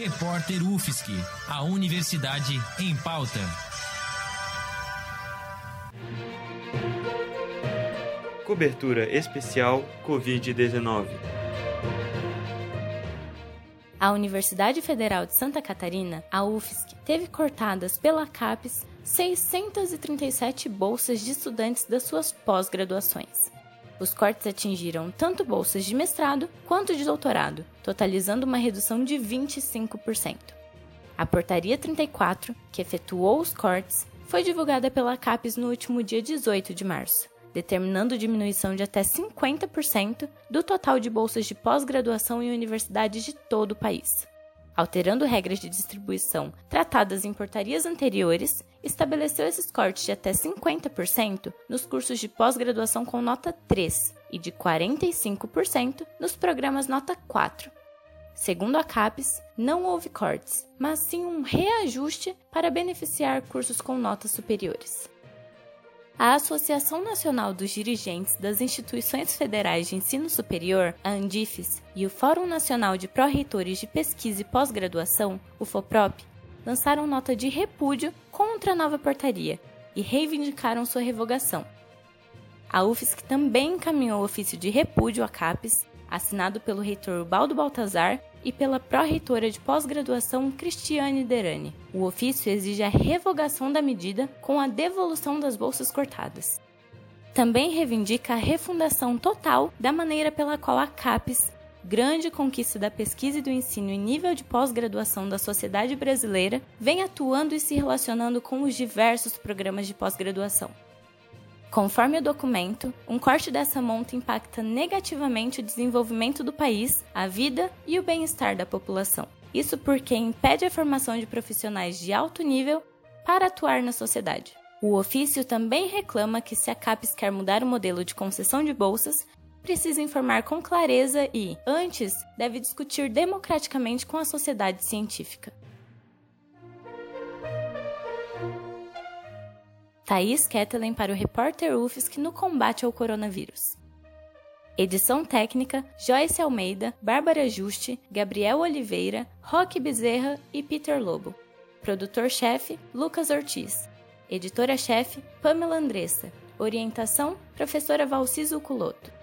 Repórter UFSC, a Universidade em Pauta. Cobertura especial Covid-19. A Universidade Federal de Santa Catarina, a UFSC, teve cortadas pela CAPES 637 bolsas de estudantes das suas pós-graduações. Os cortes atingiram tanto bolsas de mestrado quanto de doutorado, totalizando uma redução de 25%. A Portaria 34, que efetuou os cortes, foi divulgada pela CAPES no último dia 18 de março, determinando diminuição de até 50% do total de bolsas de pós-graduação em universidades de todo o país alterando regras de distribuição tratadas em portarias anteriores, estabeleceu esses cortes de até 50% nos cursos de pós-graduação com nota 3 e de 45% nos programas nota 4. Segundo a CAPES, não houve cortes, mas sim um reajuste para beneficiar cursos com notas superiores a Associação Nacional dos Dirigentes das Instituições Federais de Ensino Superior, a Andifes, e o Fórum Nacional de Pró-Reitores de Pesquisa e Pós-Graduação, o FOPROP, lançaram nota de repúdio contra a nova portaria e reivindicaram sua revogação. A UFSC também encaminhou ofício de repúdio à CAPES, assinado pelo reitor Baldo Baltazar e pela pró-reitora de pós-graduação Cristiane Derani. O ofício exige a revogação da medida com a devolução das bolsas cortadas. Também reivindica a refundação total da maneira pela qual a CAPES, grande conquista da pesquisa e do ensino em nível de pós-graduação da sociedade brasileira, vem atuando e se relacionando com os diversos programas de pós-graduação. Conforme o documento, um corte dessa monta impacta negativamente o desenvolvimento do país, a vida e o bem-estar da população. Isso porque impede a formação de profissionais de alto nível para atuar na sociedade. O ofício também reclama que, se a CAPES quer mudar o modelo de concessão de bolsas, precisa informar com clareza e, antes, deve discutir democraticamente com a sociedade científica. Thaís Kettelen para o repórter UFSC no combate ao coronavírus. Edição técnica: Joyce Almeida, Bárbara Juste, Gabriel Oliveira, Roque Bezerra e Peter Lobo. Produtor-chefe: Lucas Ortiz. Editora-chefe: Pamela Andressa. Orientação: Professora Valciso Culoto.